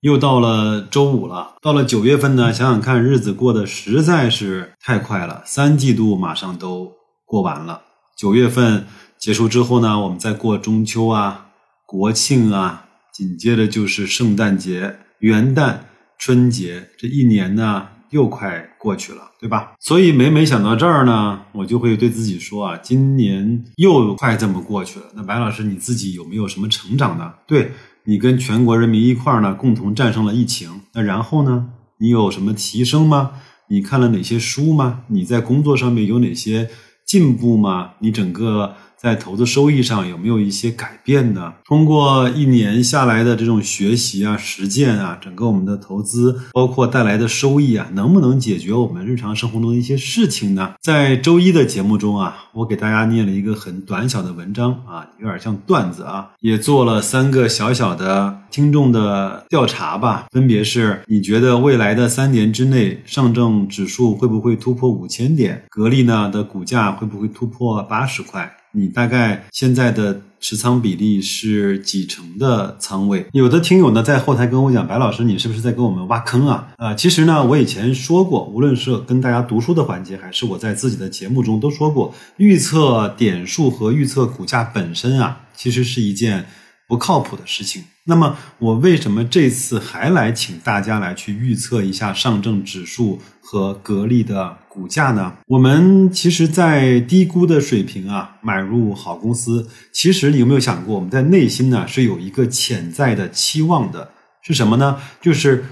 又到了周五了，到了九月份呢，想想看，日子过得实在是太快了，三季度马上都过完了。九月份结束之后呢，我们再过中秋啊、国庆啊，紧接着就是圣诞节、元旦、春节，这一年呢又快过去了，对吧？所以每每想到这儿呢，我就会对自己说啊，今年又快这么过去了。那白老师，你自己有没有什么成长呢？对。你跟全国人民一块儿呢，共同战胜了疫情。那然后呢？你有什么提升吗？你看了哪些书吗？你在工作上面有哪些进步吗？你整个。在投资收益上有没有一些改变呢？通过一年下来的这种学习啊、实践啊，整个我们的投资包括带来的收益啊，能不能解决我们日常生活中的一些事情呢？在周一的节目中啊，我给大家念了一个很短小的文章啊，有点像段子啊，也做了三个小小的听众的调查吧，分别是：你觉得未来的三年之内，上证指数会不会突破五千点？格力呢的股价会不会突破八十块？你大概现在的持仓比例是几成的仓位？有的听友呢在后台跟我讲，白老师，你是不是在给我们挖坑啊？啊，其实呢，我以前说过，无论是跟大家读书的环节，还是我在自己的节目中都说过，预测点数和预测股价本身啊，其实是一件。不靠谱的事情。那么，我为什么这次还来请大家来去预测一下上证指数和格力的股价呢？我们其实，在低估的水平啊，买入好公司。其实，你有没有想过，我们在内心呢是有一个潜在的期望的？是什么呢？就是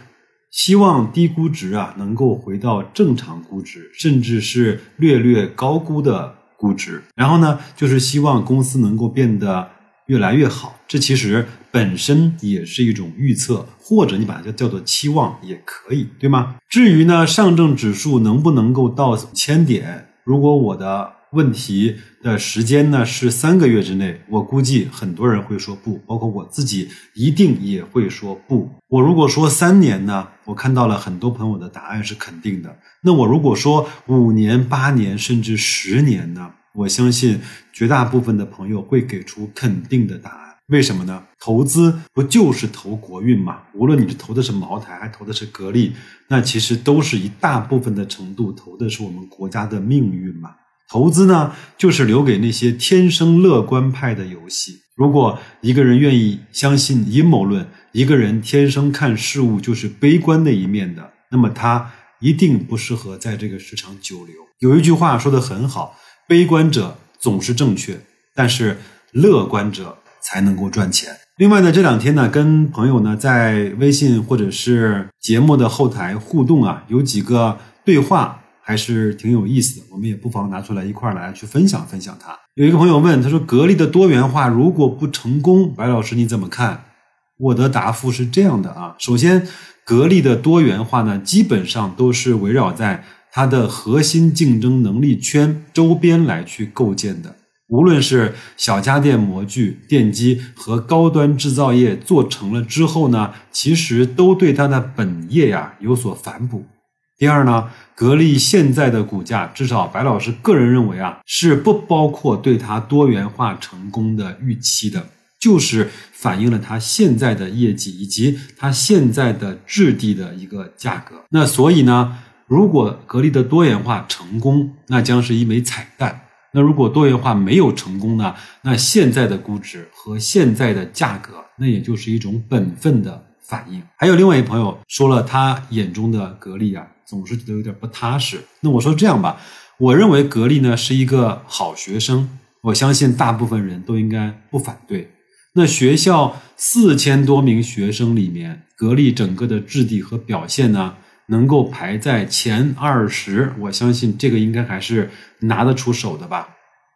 希望低估值啊能够回到正常估值，甚至是略略高估的估值。然后呢，就是希望公司能够变得。越来越好，这其实本身也是一种预测，或者你把它叫叫做期望也可以，对吗？至于呢，上证指数能不能够到千点？如果我的问题的时间呢是三个月之内，我估计很多人会说不，包括我自己一定也会说不。我如果说三年呢，我看到了很多朋友的答案是肯定的。那我如果说五年、八年甚至十年呢？我相信绝大部分的朋友会给出肯定的答案，为什么呢？投资不就是投国运吗？无论你是投的是茅台，还投的是格力，那其实都是一大部分的程度投的是我们国家的命运嘛。投资呢，就是留给那些天生乐观派的游戏。如果一个人愿意相信阴谋论，一个人天生看事物就是悲观的一面的，那么他一定不适合在这个市场久留。有一句话说的很好。悲观者总是正确，但是乐观者才能够赚钱。另外呢，这两天呢，跟朋友呢在微信或者是节目的后台互动啊，有几个对话还是挺有意思的，我们也不妨拿出来一块儿来去分享分享它。有一个朋友问，他说：“格力的多元化如果不成功，白老师你怎么看？”我的答复是这样的啊，首先，格力的多元化呢，基本上都是围绕在。它的核心竞争能力圈周边来去构建的，无论是小家电模具、电机和高端制造业做成了之后呢，其实都对它的本业呀有所反哺。第二呢，格力现在的股价，至少白老师个人认为啊，是不包括对它多元化成功的预期的，就是反映了它现在的业绩以及它现在的质地的一个价格。那所以呢？如果格力的多元化成功，那将是一枚彩蛋。那如果多元化没有成功呢？那现在的估值和现在的价格，那也就是一种本分的反应。还有另外一朋友说了，他眼中的格力啊，总是觉得有点不踏实。那我说这样吧，我认为格力呢是一个好学生，我相信大部分人都应该不反对。那学校四千多名学生里面，格力整个的质地和表现呢？能够排在前二十，我相信这个应该还是拿得出手的吧。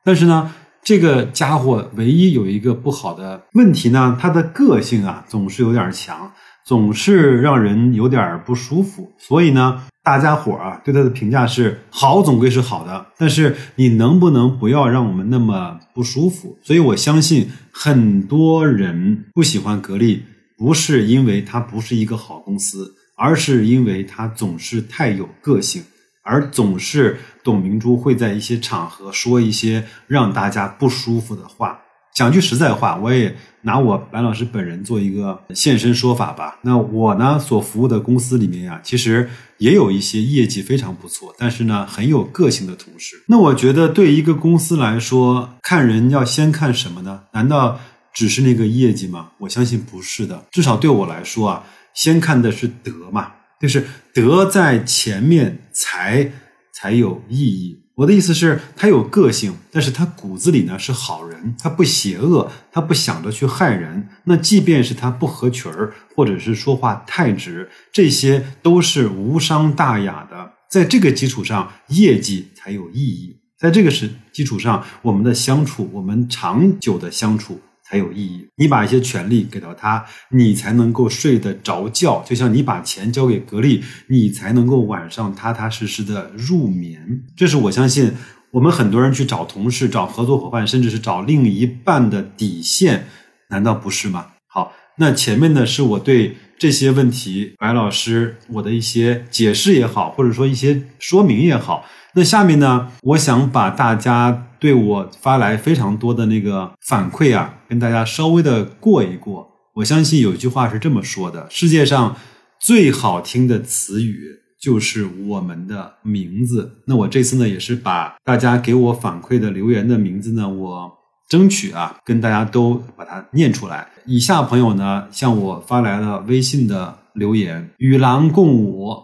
但是呢，这个家伙唯一有一个不好的问题呢，他的个性啊总是有点强。总是让人有点不舒服。所以呢，大家伙啊对他的评价是好，总归是好的，但是你能不能不要让我们那么不舒服？所以我相信很多人不喜欢格力，不是因为它不是一个好公司，而是因为他总是太有个性。而总是董明珠会在一些场合说一些让大家不舒服的话。讲句实在话，我也拿我白老师本人做一个现身说法吧。那我呢所服务的公司里面呀，其实也有一些业绩非常不错，但是呢很有个性的同事。那我觉得对一个公司来说，看人要先看什么呢？难道只是那个业绩吗？我相信不是的。至少对我来说啊，先看的是德嘛。就是德在前面，才才有意义。我的意思是，他有个性，但是他骨子里呢是好人，他不邪恶，他不想着去害人。那即便是他不合群儿，或者是说话太直，这些都是无伤大雅的。在这个基础上，业绩才有意义。在这个是基础上，我们的相处，我们长久的相处。才有意义。你把一些权利给到他，你才能够睡得着觉。就像你把钱交给格力，你才能够晚上踏踏实实的入眠。这是我相信我们很多人去找同事、找合作伙伴，甚至是找另一半的底线，难道不是吗？好，那前面呢是我对这些问题，白老师我的一些解释也好，或者说一些说明也好。那下面呢，我想把大家对我发来非常多的那个反馈啊，跟大家稍微的过一过。我相信有一句话是这么说的：世界上最好听的词语就是我们的名字。那我这次呢，也是把大家给我反馈的留言的名字呢，我争取啊，跟大家都把它念出来。以下朋友呢，向我发来了微信的留言：与狼共舞，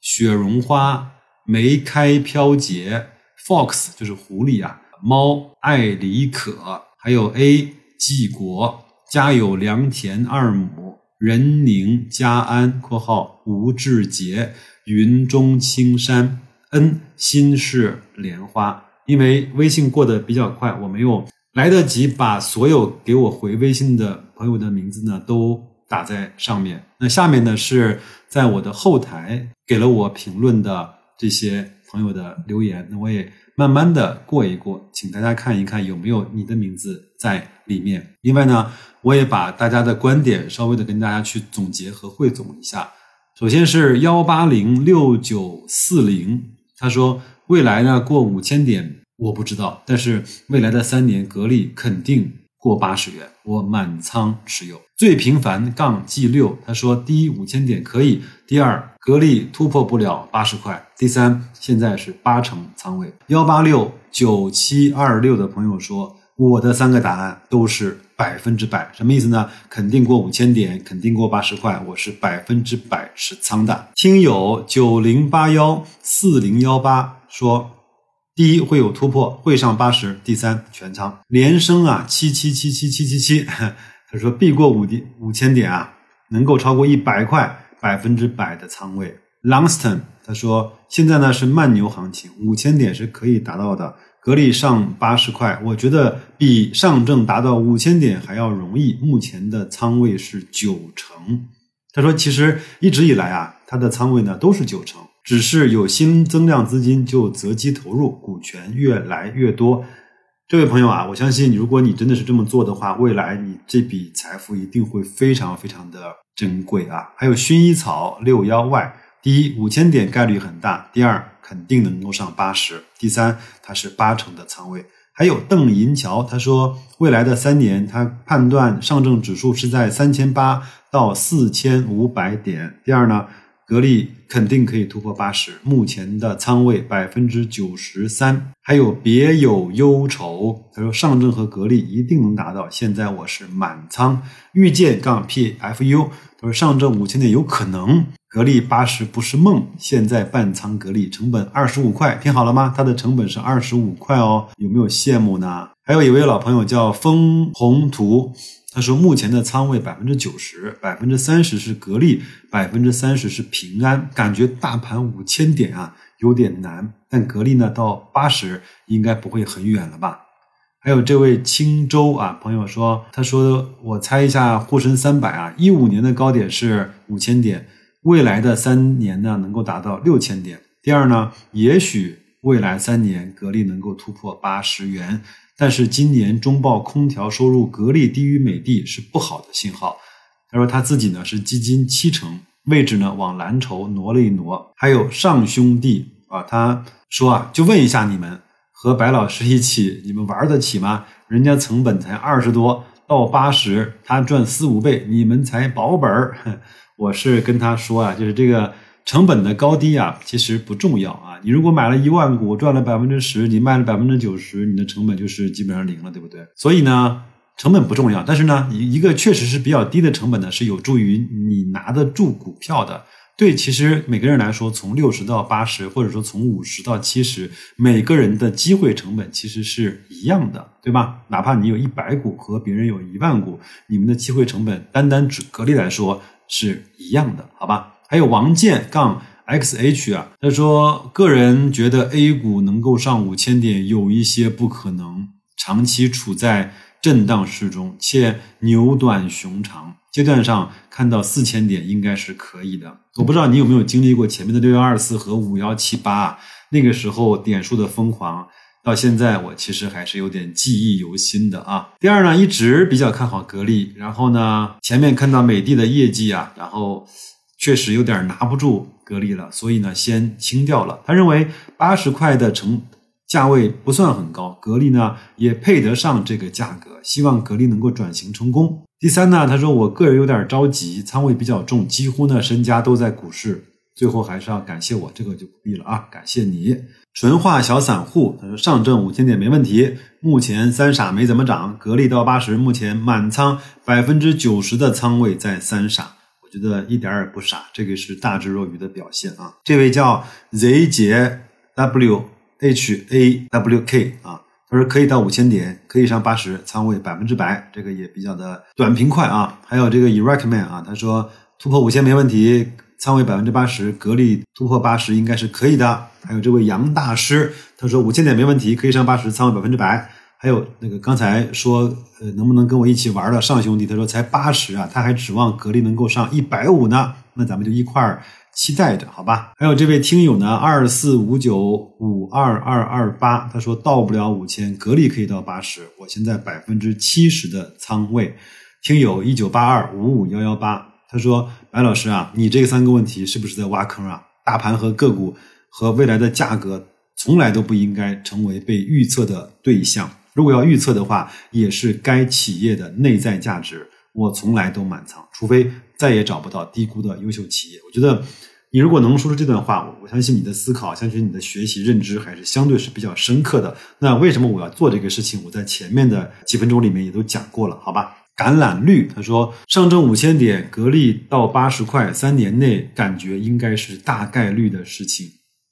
雪绒花。梅开飘节，fox 就是狐狸啊，猫艾里可，还有 a 纪国，家有良田二亩，人宁家安（括号吴志杰），云中青山 n 心事莲花。因为微信过得比较快，我没有来得及把所有给我回微信的朋友的名字呢都打在上面。那下面呢是在我的后台给了我评论的。这些朋友的留言，那我也慢慢的过一过，请大家看一看有没有你的名字在里面。另外呢，我也把大家的观点稍微的跟大家去总结和汇总一下。首先是幺八零六九四零，他说未来呢过五千点我不知道，但是未来的三年格力肯定过八十元，我满仓持有。最平凡杠 G 六，他说第一五千点可以，第二格力突破不了八十块，第三现在是八成仓位。幺八六九七二六的朋友说，我的三个答案都是百分之百，什么意思呢？肯定过五千点，肯定过八十块，我是百分之百持仓的。听友九零八幺四零幺八说，第一会有突破，会上八十，第三全仓。连升啊，七七七七七七七。他说必过五点五千点啊，能够超过一百块，百分之百的仓位。Longston 他说现在呢是慢牛行情，五千点是可以达到的。格力上八十块，我觉得比上证达到五千点还要容易。目前的仓位是九成。他说其实一直以来啊，他的仓位呢都是九成，只是有新增量资金就择机投入，股权越来越多。这位朋友啊，我相信，如果你真的是这么做的话，未来你这笔财富一定会非常非常的珍贵啊！还有薰衣草六幺 Y，第一五千点概率很大，第二肯定能够上八十，第三它是八成的仓位。还有邓银桥，他说未来的三年，他判断上证指数是在三千八到四千五百点。第二呢？格力肯定可以突破八十，目前的仓位百分之九十三。还有别有忧愁，他说上证和格力一定能达到，现在我是满仓。遇见杠 pfu，他说上证五千点有可能，格力八十不是梦。现在半仓格力，成本二十五块，听好了吗？它的成本是二十五块哦，有没有羡慕呢？还有一位老朋友叫风宏图。他说，目前的仓位百分之九十，百分之三十是格力，百分之三十是平安。感觉大盘五千点啊有点难，但格力呢到八十应该不会很远了吧？还有这位青州啊朋友说，他说我猜一下沪深三百啊，一五年的高点是五千点，未来的三年呢能够达到六千点。第二呢，也许未来三年格力能够突破八十元，但是今年中报空调收入格力低于美的是不好的信号。他说他自己呢是基金七成，位置呢往蓝筹挪了一挪。还有上兄弟啊，他说啊，就问一下你们和白老师一起，你们玩得起吗？人家成本才二十多到八十，他赚四五倍，你们才保本儿。我是跟他说啊，就是这个。成本的高低啊，其实不重要啊。你如果买了一万股赚了百分之十，你卖了百分之九十，你的成本就是基本上零了，对不对？所以呢，成本不重要。但是呢，一一个确实是比较低的成本呢，是有助于你拿得住股票的。对，其实每个人来说，从六十到八十，或者说从五十到七十，每个人的机会成本其实是一样的，对吧？哪怕你有一百股和别人有一万股，你们的机会成本单单指格力来说是一样的，好吧？还有王建杠 xh 啊，他说个人觉得 A 股能够上五千点有一些不可能，长期处在震荡市中，且牛短熊长，阶段上看到四千点应该是可以的。我不知道你有没有经历过前面的六幺二四和五幺七八，那个时候点数的疯狂，到现在我其实还是有点记忆犹新的啊。第二呢，一直比较看好格力，然后呢，前面看到美的的业绩啊，然后。确实有点拿不住格力了，所以呢，先清掉了。他认为八十块的成价位不算很高，格力呢也配得上这个价格，希望格力能够转型成功。第三呢，他说我个人有点着急，仓位比较重，几乎呢身家都在股市。最后还是要感谢我，这个就不必了啊，感谢你。纯化小散户，他说上证五千点没问题，目前三傻没怎么涨，格力到八十，目前满仓百分之九十的仓位在三傻。觉得一点也不傻，这个是大智若愚的表现啊！这位叫 Z 杰 W H A W K 啊，他说可以到五千点，可以上八十，仓位百分之百，这个也比较的短平快啊。还有这个 Iraq Man 啊，他说突破五千没问题，仓位百分之八十，格力突破八十应该是可以的。还有这位杨大师，他说五千点没问题，可以上八十，仓位百分之百。还有那个刚才说，呃，能不能跟我一起玩的上兄弟，他说才八十啊，他还指望格力能够上一百五呢，那咱们就一块儿期待着，好吧？还有这位听友呢，二四五九五二二二八，他说到不了五千，格力可以到八十，我现在百分之七十的仓位。听友一九八二五五幺幺八，他说白老师啊，你这三个问题是不是在挖坑啊？大盘和个股和未来的价格从来都不应该成为被预测的对象。如果要预测的话，也是该企业的内在价值，我从来都满仓，除非再也找不到低估的优秀企业。我觉得，你如果能说出这段话，我相信你的思考，相信你的学习认知还是相对是比较深刻的。那为什么我要做这个事情？我在前面的几分钟里面也都讲过了，好吧？橄榄绿他说，上证五千点，格力到八十块，三年内感觉应该是大概率的事情。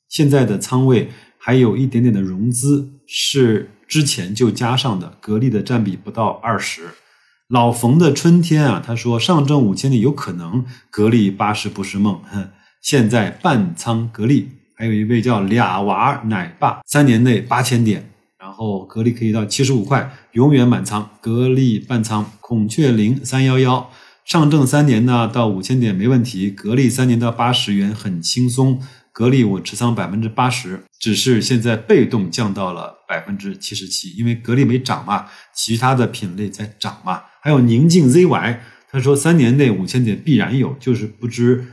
现在的仓位还有一点点的融资是。之前就加上的，格力的占比不到二十。老冯的春天啊，他说上证五千点有可能，格力八十不是梦。哼，现在半仓格力，还有一位叫俩娃奶爸，三年内八千点，然后格力可以到七十五块，永远满仓。格力半仓，孔雀零三幺幺，上证三年呢到五千点没问题，格力三年到八十元很轻松。格力我持仓百分之八十，只是现在被动降到了百分之七十七，因为格力没涨嘛，其他的品类在涨嘛。还有宁静 ZY，他说三年内五千点必然有，就是不知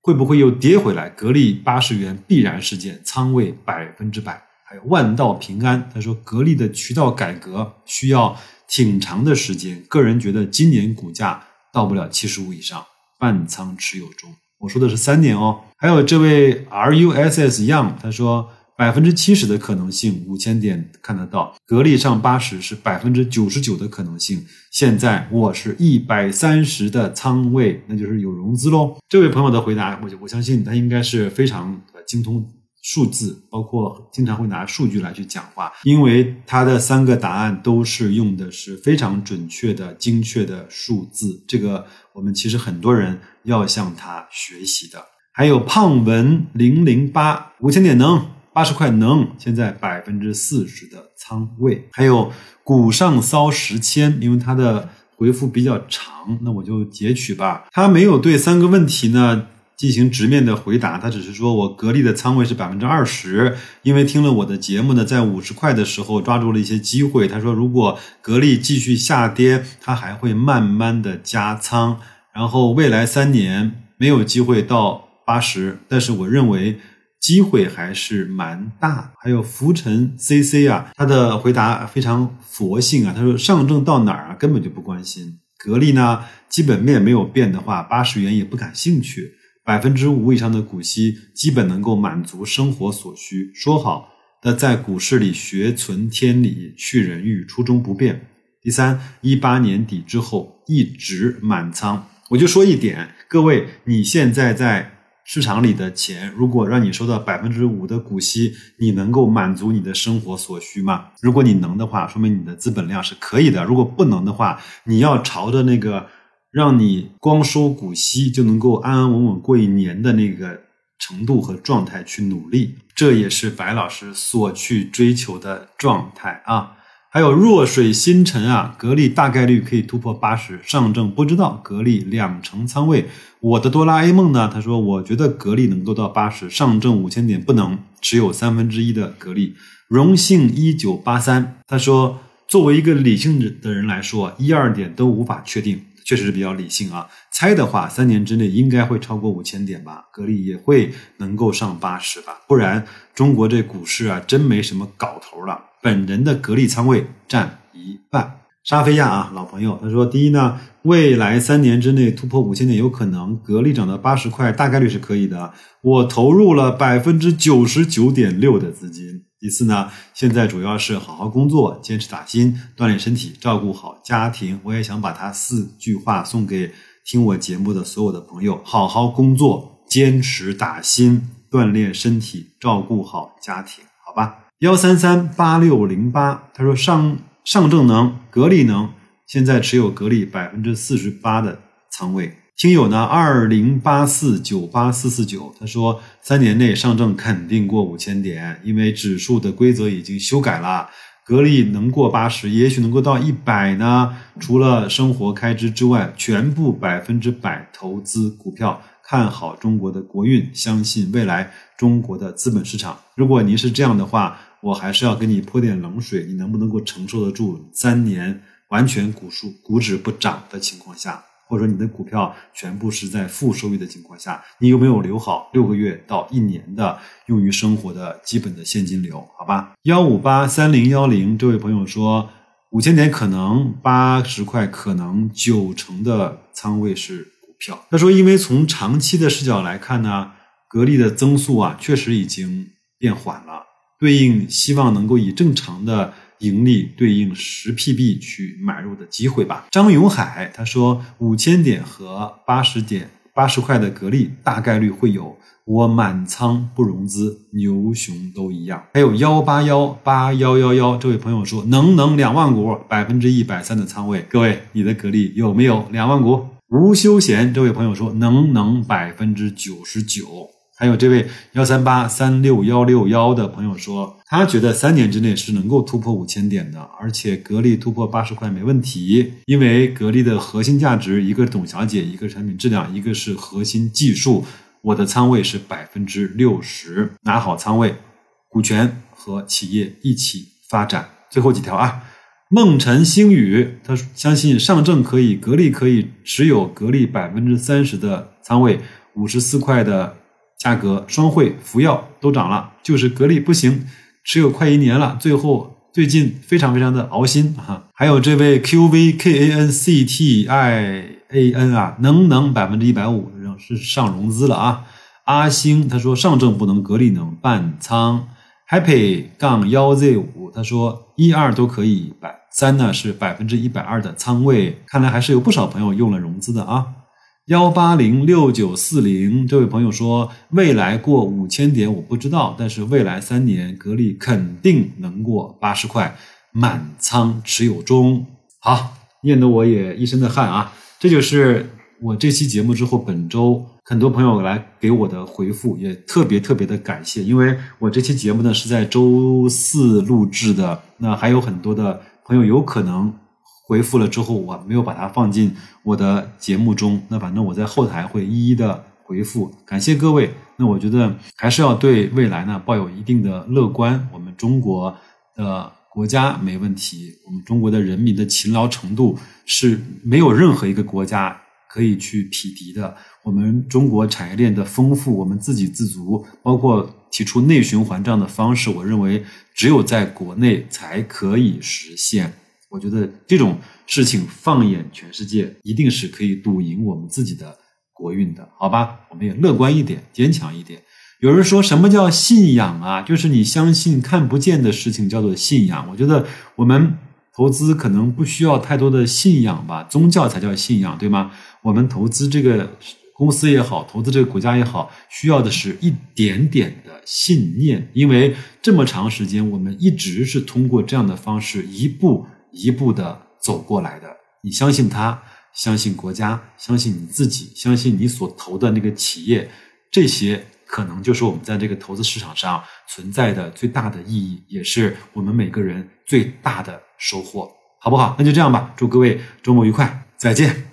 会不会又跌回来。格力八十元必然事件，仓位百分之百。还有万道平安，他说格力的渠道改革需要挺长的时间，个人觉得今年股价到不了七十五以上，半仓持有中。我说的是三年哦，还有这位 R U S S Young，他说百分之七十的可能性，五千点看得到，格力上八十是百分之九十九的可能性。现在我是一百三十的仓位，那就是有融资喽。这位朋友的回答，我我相信他应该是非常精通。数字包括经常会拿数据来去讲话，因为他的三个答案都是用的是非常准确的、精确的数字。这个我们其实很多人要向他学习的。还有胖文零零八五千点能八十块能，现在百分之四十的仓位。还有股上骚十千，因为它的回复比较长，那我就截取吧。他没有对三个问题呢。进行直面的回答，他只是说我格力的仓位是百分之二十，因为听了我的节目呢，在五十块的时候抓住了一些机会。他说，如果格力继续下跌，他还会慢慢的加仓，然后未来三年没有机会到八十，但是我认为机会还是蛮大。还有浮沉 CC 啊，他的回答非常佛性啊，他说上证到哪儿啊，根本就不关心。格力呢，基本面没有变的话，八十元也不感兴趣。百分之五以上的股息，基本能够满足生活所需。说好的在股市里学存天理、去人欲，初衷不变。第三，一八年底之后一直满仓。我就说一点，各位，你现在在市场里的钱，如果让你收到百分之五的股息，你能够满足你的生活所需吗？如果你能的话，说明你的资本量是可以的；如果不能的话，你要朝着那个。让你光收股息就能够安安稳稳过一年的那个程度和状态去努力，这也是白老师所去追求的状态啊。还有弱水新沉啊，格力大概率可以突破八十，上证不知道，格力两成仓位。我的哆啦 A 梦呢？他说，我觉得格力能够到八十，上证五千点不能，持有三分之一的格力。荣幸一九八三，他说，作为一个理性的人来说，一二点都无法确定。确实是比较理性啊，猜的话，三年之内应该会超过五千点吧，格力也会能够上八十吧，不然中国这股市啊，真没什么搞头了。本人的格力仓位占一半。沙菲亚啊，老朋友，他说，第一呢，未来三年之内突破五千点有可能，格力涨到八十块大概率是可以的，我投入了百分之九十九点六的资金。第四呢，现在主要是好好工作，坚持打新，锻炼身体，照顾好家庭。我也想把他四句话送给听我节目的所有的朋友：好好工作，坚持打新，锻炼身体，照顾好家庭。好吧，幺三三八六零八，他说上上证能，格力能，现在持有格力百分之四十八的仓位。听友呢，二零八四九八四四九，他说三年内上证肯定过五千点，因为指数的规则已经修改了。格力能过八十，也许能够到一百呢。除了生活开支之外，全部百分之百投资股票，看好中国的国运，相信未来中国的资本市场。如果您是这样的话，我还是要给你泼点冷水，你能不能够承受得住三年完全股数股指不涨的情况下？或者说你的股票全部是在负收益的情况下，你有没有留好六个月到一年的用于生活的基本的现金流？好吧，幺五八三零幺零这位朋友说，五千点可能八十块，可能九成的仓位是股票。他说，因为从长期的视角来看呢，格力的增速啊确实已经变缓了，对应希望能够以正常的。盈利对应十 PB 去买入的机会吧。张永海他说，五千点和八十点八十块的格力大概率会有，我满仓不融资，牛熊都一样。还有幺八幺八幺幺幺这位朋友说，能能两万股，百分之一百三的仓位。各位，你的格力有没有两万股？吴休闲这位朋友说，能能百分之九十九。还有这位幺三八三六幺六幺的朋友说，他觉得三年之内是能够突破五千点的，而且格力突破八十块没问题，因为格力的核心价值，一个董小姐，一个产品质量，一个是核心技术。我的仓位是百分之六十，拿好仓位，股权和企业一起发展。最后几条啊，梦辰星宇他相信上证可以，格力可以持有格力百分之三十的仓位，五十四块的。价格双汇福耀都涨了，就是格力不行，持有快一年了，最后最近非常非常的熬心啊！还有这位 Q V K A N C T I A N 啊，能能百分之一百五是上融资了啊！阿星他说上证不能，格力能半仓。Happy 杠幺 Z 五他说一二都可以，百三呢是百分之一百二的仓位，看来还是有不少朋友用了融资的啊。幺八零六九四零，这位朋友说，未来过五千点我不知道，但是未来三年格力肯定能过八十块，满仓持有中。好，念得我也一身的汗啊！这就是我这期节目之后本周很多朋友来给我的回复，也特别特别的感谢，因为我这期节目呢是在周四录制的，那还有很多的朋友有可能回复了之后，我没有把它放进我的节目中，那反正我在后台会一一的回复，感谢各位。那我觉得还是要对未来呢抱有一定的乐观，我们中国的国家没问题，我们中国的人民的勤劳程度是没有任何一个国家。可以去匹敌的，我们中国产业链的丰富，我们自给自足，包括提出内循环这样的方式，我认为只有在国内才可以实现。我觉得这种事情放眼全世界，一定是可以赌赢我们自己的国运的，好吧？我们也乐观一点，坚强一点。有人说什么叫信仰啊？就是你相信看不见的事情叫做信仰。我觉得我们。投资可能不需要太多的信仰吧，宗教才叫信仰，对吗？我们投资这个公司也好，投资这个国家也好，需要的是一点点的信念，因为这么长时间，我们一直是通过这样的方式一步一步的走过来的。你相信他，相信国家，相信你自己，相信你所投的那个企业，这些。可能就是我们在这个投资市场上存在的最大的意义，也是我们每个人最大的收获，好不好？那就这样吧，祝各位周末愉快，再见。